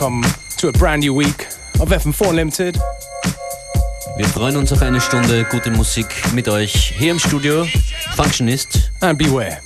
welcome to a brand new week of FM4 Unlimited. Wir freuen uns auf eine Stunde gute Musik mit euch hier im Studio. Functionist. And beware.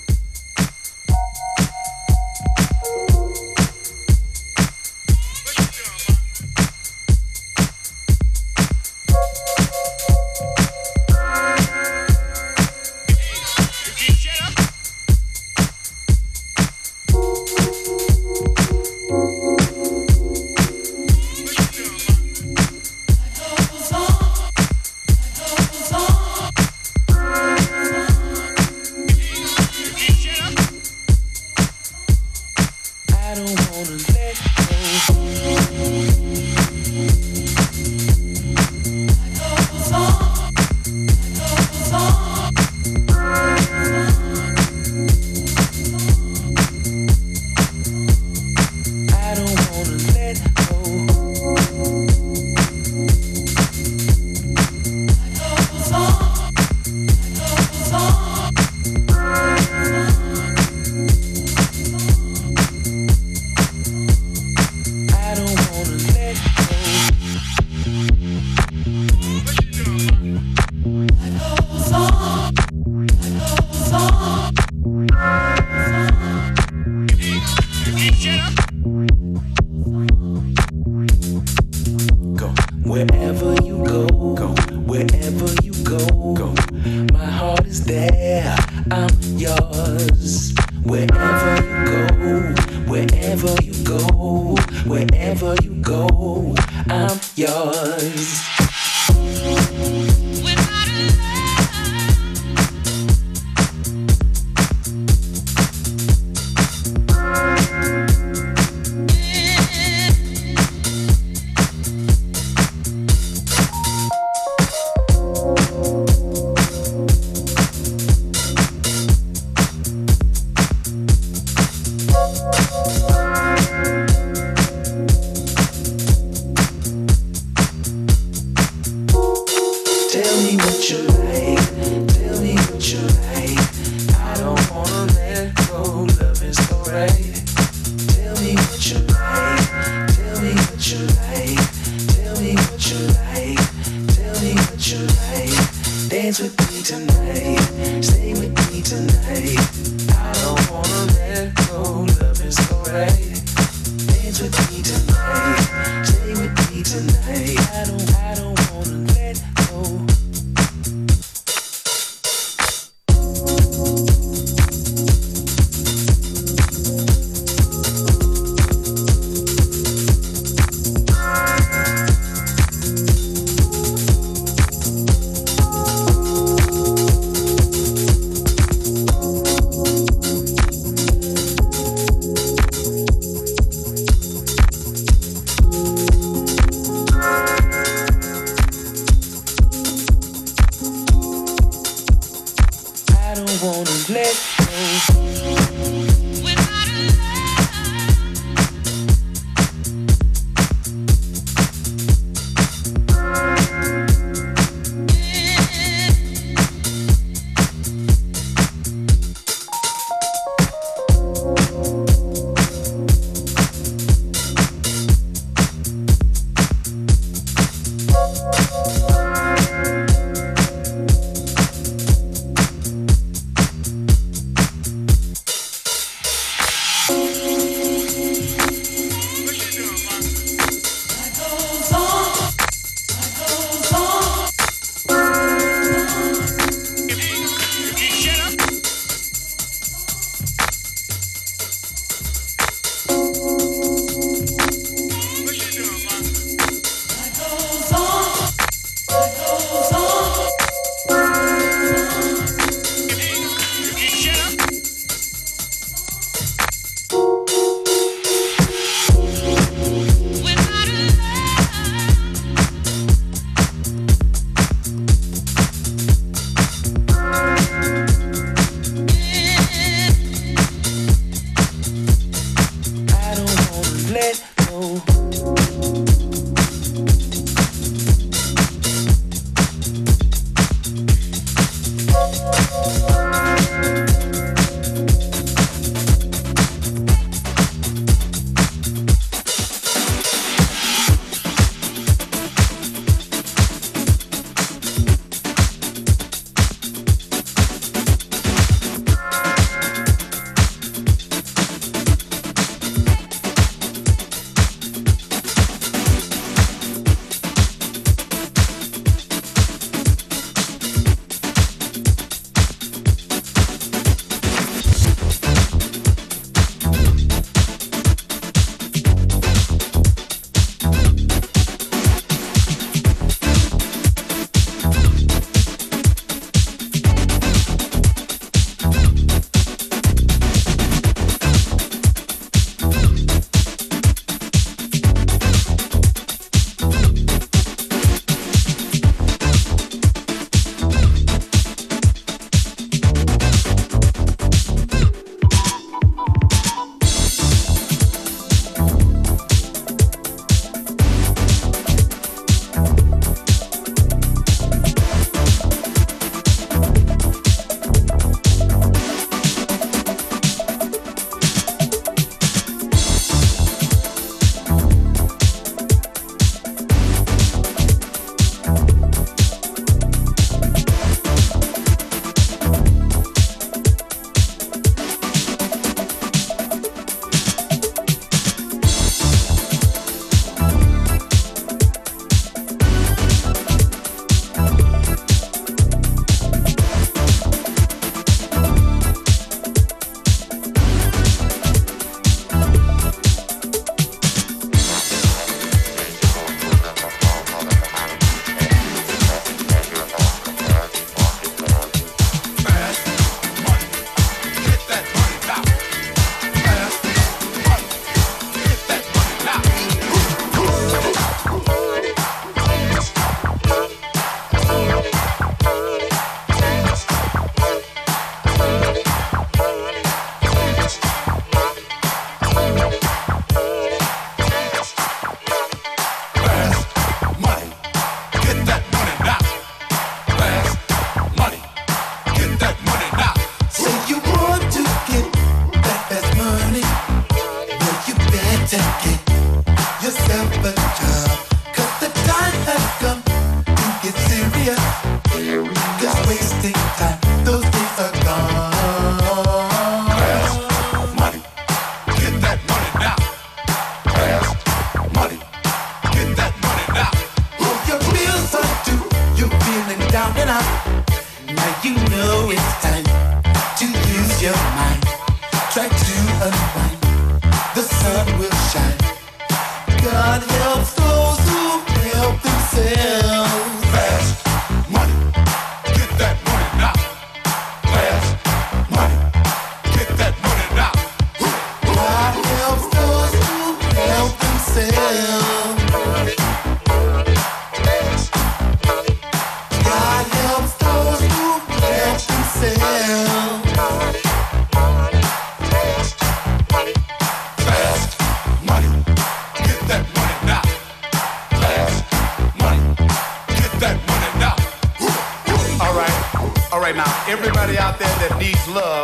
love.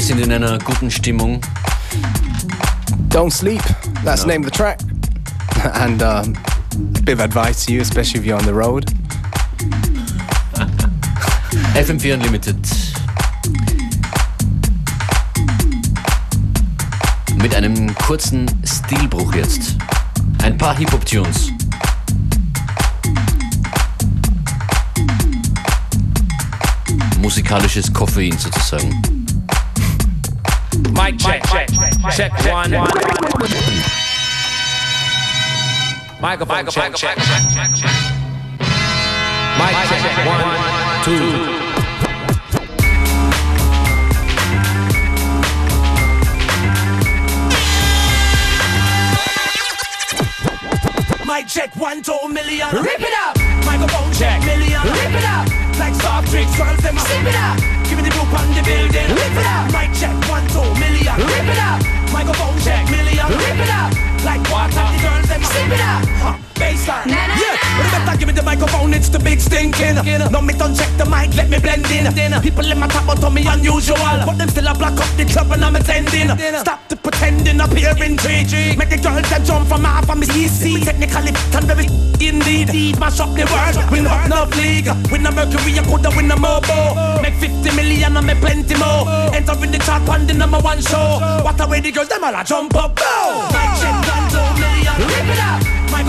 wir sind in einer guten Stimmung. Don't sleep. That's the name of the track. and um, a bit of advice to you, especially if you're on the road. FM4 Unlimited. Mit einem kurzen Stilbruch jetzt. Ein paar Hip-Hop-Tunes. Musikalisches Koffein sozusagen. Mic check, check, check, one, one. Microphone check, check, check, check. Mic check, one, two. Mic check, one, two million. Rip it up. Microphone check, million. Rip it up. Like soft drinks, girls, them sip it up. Give me the group on the building. Rip it up. Mic check, one, two million. Rip it up. Microphone check, million. Rip it up. Like water, the girls, them sip it up. Huh. Baseline. yeah, but you better give me the microphone, it's the big stinking. No, me don't check the mic, let me blend in. People in my top on me unusual. But them still a block up the club and I'm attending. Stop the pretending, up here in intrigue. Make the girls that jump from half of me easy. Technically, and very indeed. Mash up the world, win up no league. Win a Mercury, I coulda win a Mobo. Make 50 million and make plenty more. Enter in the chart on the number one show. What a way the girls, them all a jump up. Go!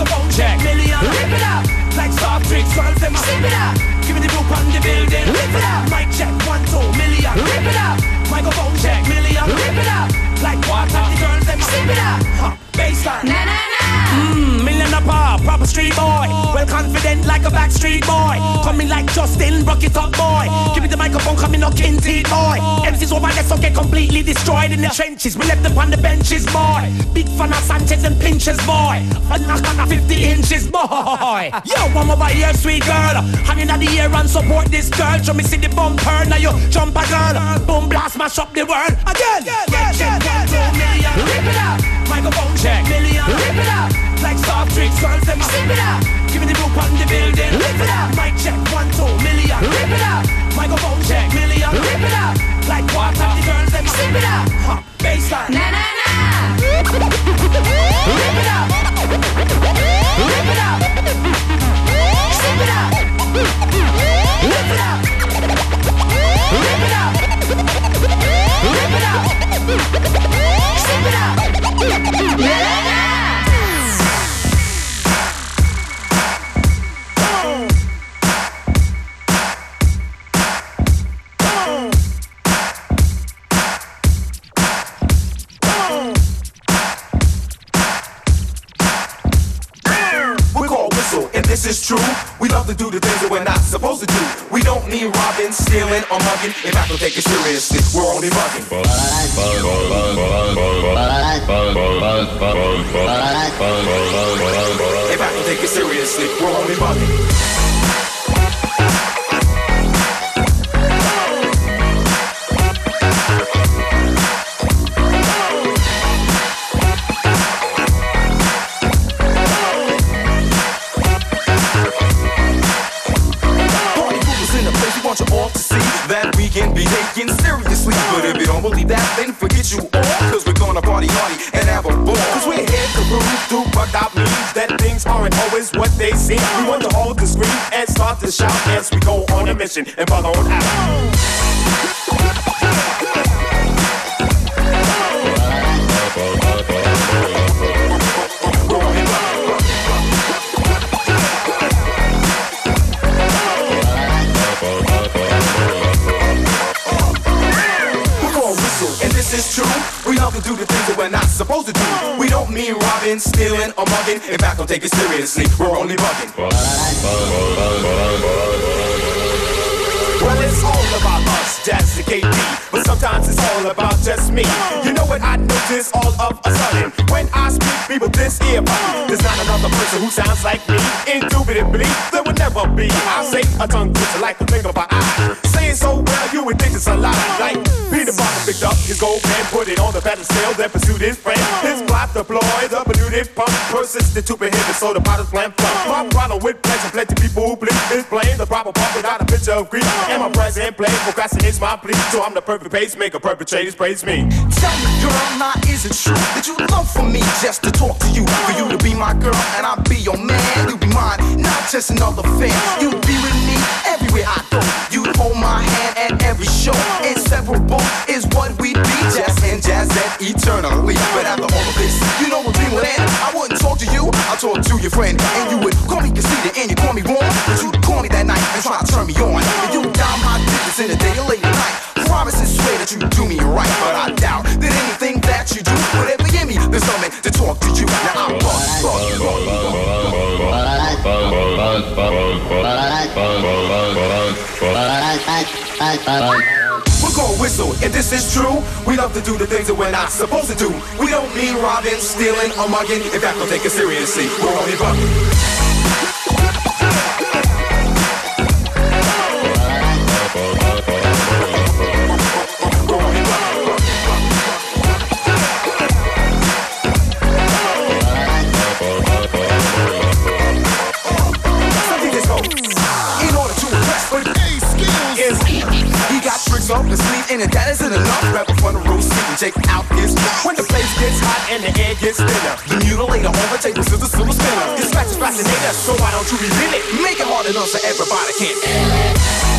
Up. Microphone check, million. Rip it up. Like soft drinks, girls, them sip it up. Give me the group on the building. Rip it up. Mic check, one, two million. Rip it up. Microphone check, million. Rip it up. Like water, the girls, them sip it up. Huh. Baseline. Na na na. Mmm, million apart, proper street boy. Well confident like a backstreet boy. Coming like Justin, rock it up boy. Give me the microphone, coming knocking teeth boy. MCs over there so get completely destroyed in the trenches. We left them on the benches boy. Big fan of Sanchez and Pinchers boy. A knock on a 50 inches boy. Yo, one over here, sweet girl. Hang in the air and support this girl. Show me see the bumper, now you jump a girl. Boom blast, mash up the world again. Yeah, yeah, yeah, yeah. Rip it up. Microphone check, million. Rip it up. Like soft drinks, girls, them sip it up. Give me the group on the building. Rip it up. Mic check, one, two, million. Rip it up. Microphone check, million. Rip it up. Like water, the girls, them sip it up. Huh. Baseline. Na na na. Rip it up. Rip it up. Sip it up. Rip it up. Rip it up. Rip it up. Sip it up. We're called Whistle, and this is true. We love to do the things that we're not supposed to do. Don't robbing, stealing, or mugging. In fact, don't take it seriously. We're only bugging. In fact, don't take it seriously. We're only bugging. That, then forget you all. Cause we're gonna party hardy and have a ball. Cause we're here to prove through buck out means that things aren't always what they seem. We want to hold the screen and start to shout as we go on a mission and bug on out. To do the things that we're not supposed to do. We don't mean robbing, stealing, or mugging. In fact, don't take it seriously. We're only bugging. Well, it's all about us, Jazz and. But sometimes it's all about just me. You know what I notice all of a sudden? When I speak, people this ear. There's not another person who sounds like me. Indubitably, there will never be. I say a tongue twister like the finger Pen, put it on the battle pedestal, then pursued his friend. His plot deployed, producer Primitive pump, persistent to prohibit, so the bottles bland plump. My problem with pleasure, plenty people who please is playing the proper part without a picture of grief. And my present play procrastinates my plea, so I'm the perfect pacemaker, perpetrators praise me. Tell me, girl, now is it true that you love for me just to talk to you? For you to be my girl and I'll be your man. You be mine, not just another fan. You be with me everywhere I go. You hold my hand at every show. Eternally. But after all of this, you know what dream would end. I wouldn't talk to you, I'll talk to your friend. And you would call me conceited and you call me wrong. But you call me that night and try to turn me on. And you down my digits in the day or late at night. Promise and swear that you do me right, but I doubt that anything that you do would ever give me the stomach to talk to you. Now I'm bug, bug, We're gonna whistle if this is true. We love to do the things that we're not supposed to do. We don't mean robbing, stealing, or mugging. In fact, don't take it seriously. We're only bugging. Got tricks up his sleeve, and that isn't enough. Rebel from the roof, seat and check out his when the place gets hot and the air gets thinner. The mutilator on the table is the spinner. This match is fascinating, so why don't you reveal it? Make it hard enough so everybody can.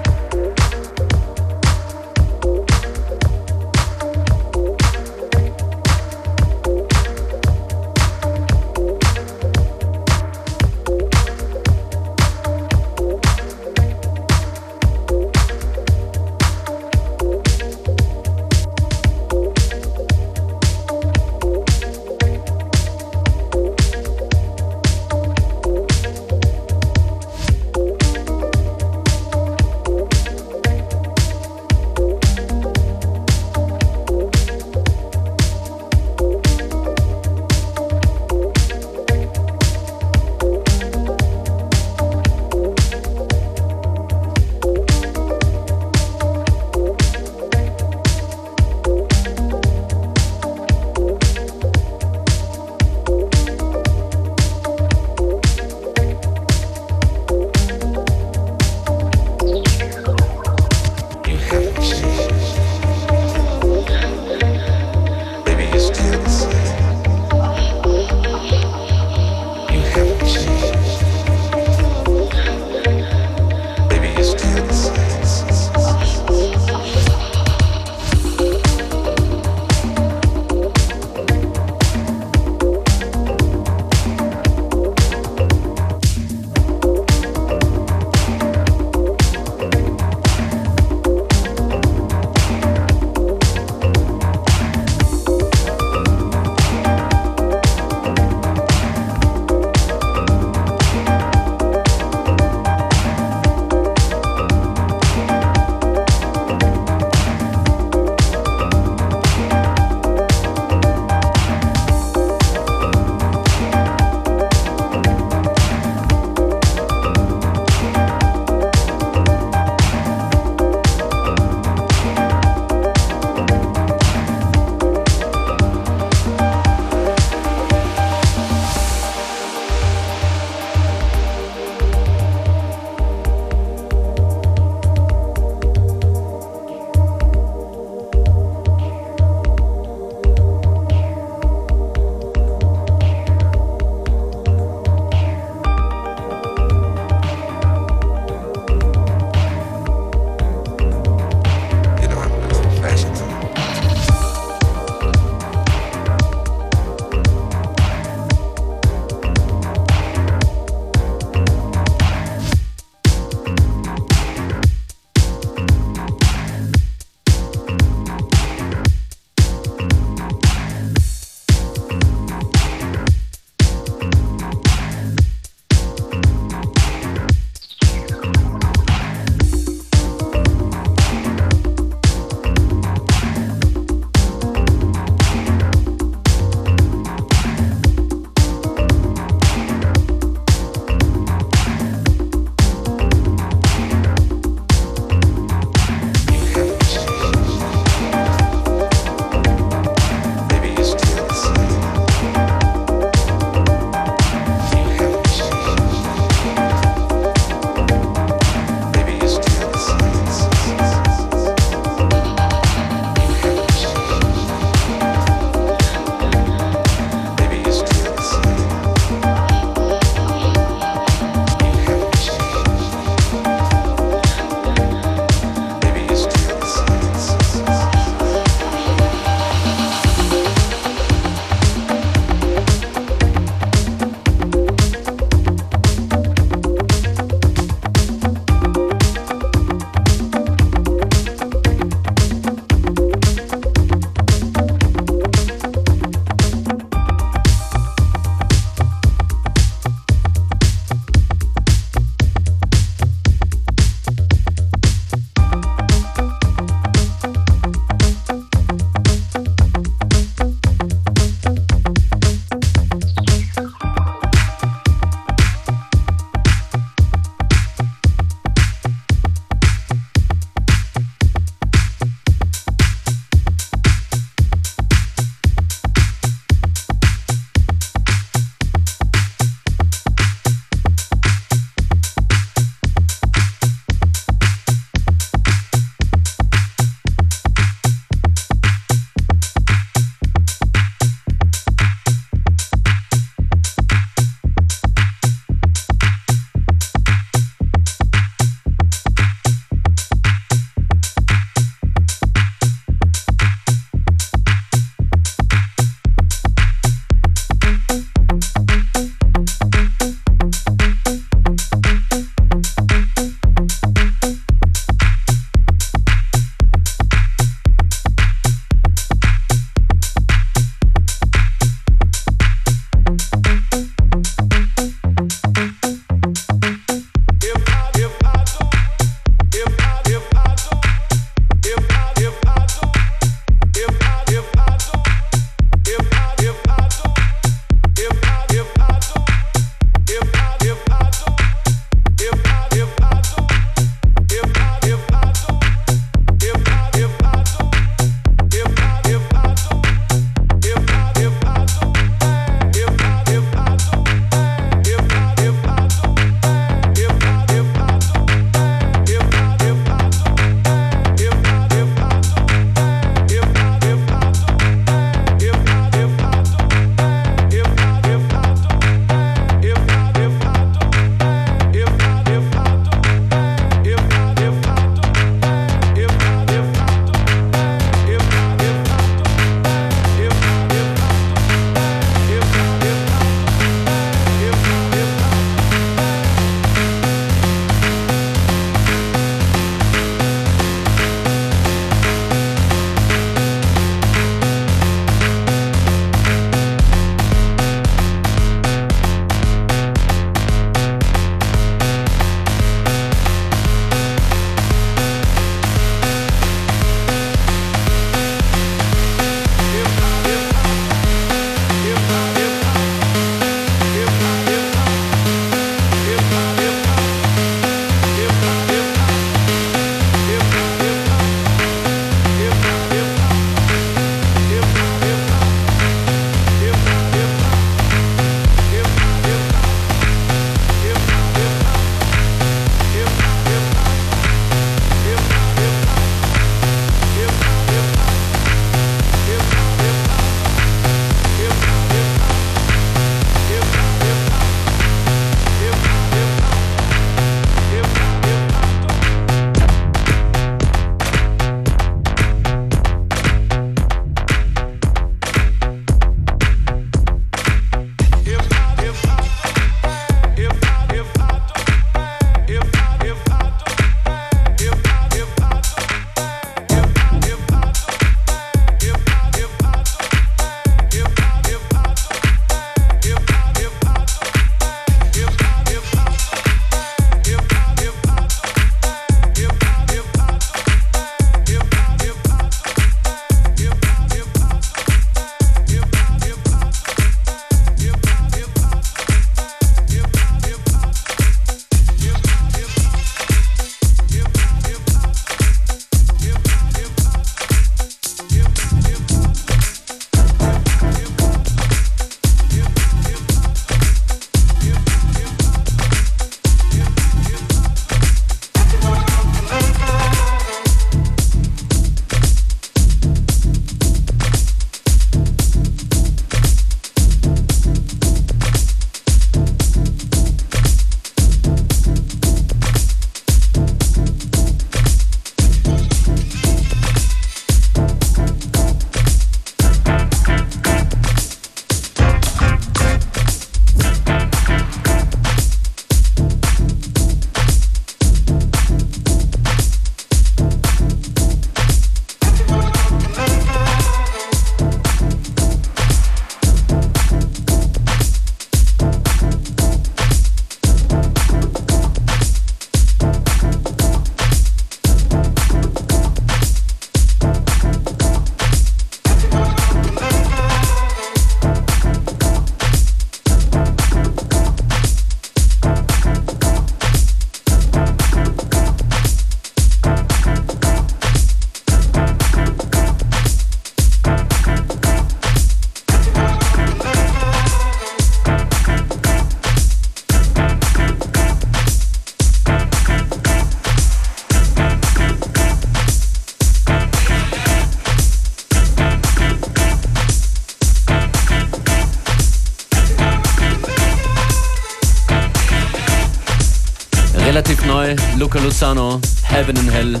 Luzano, Heaven and Hell.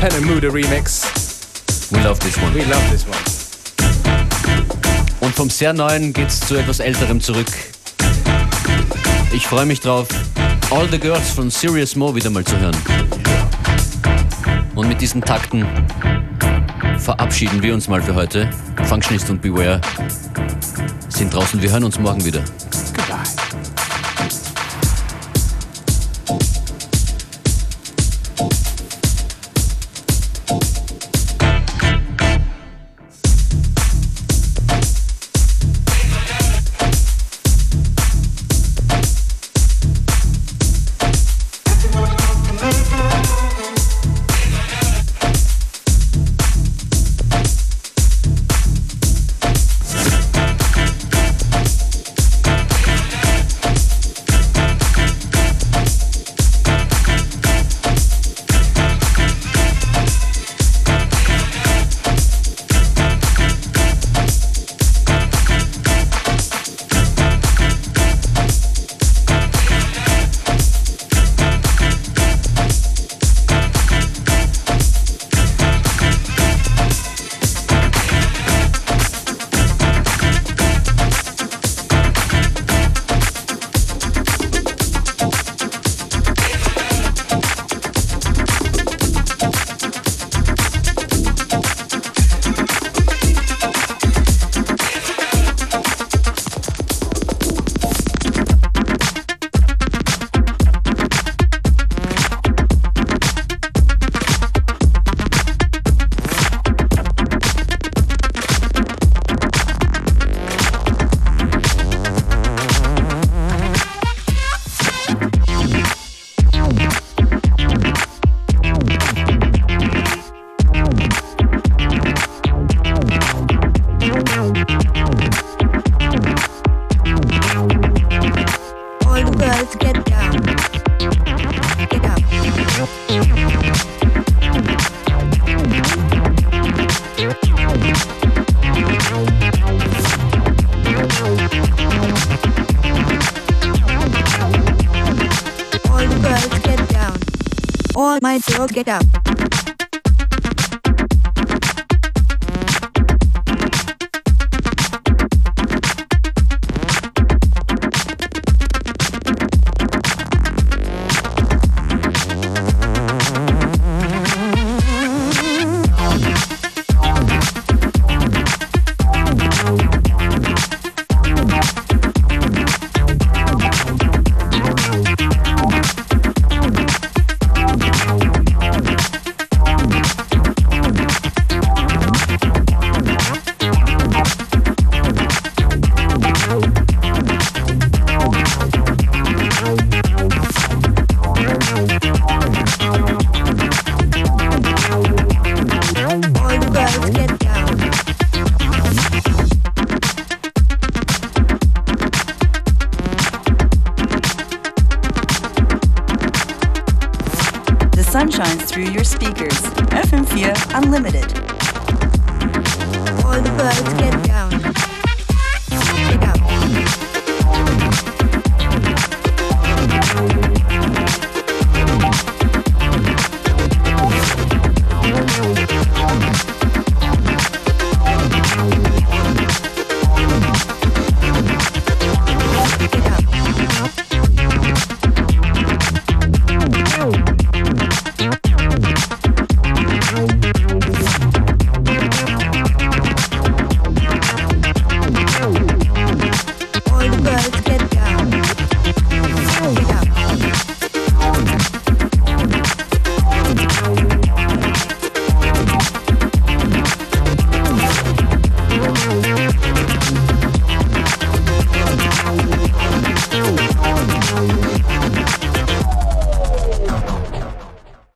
Pen and Muda remix. We love this one. We love this one. Und vom sehr neuen geht's zu etwas älterem zurück. Ich freue mich drauf, All the Girls von Serious Mo wieder mal zu hören. Und mit diesen Takten verabschieden wir uns mal für heute. Functionist und Beware sind draußen. Wir hören uns morgen wieder.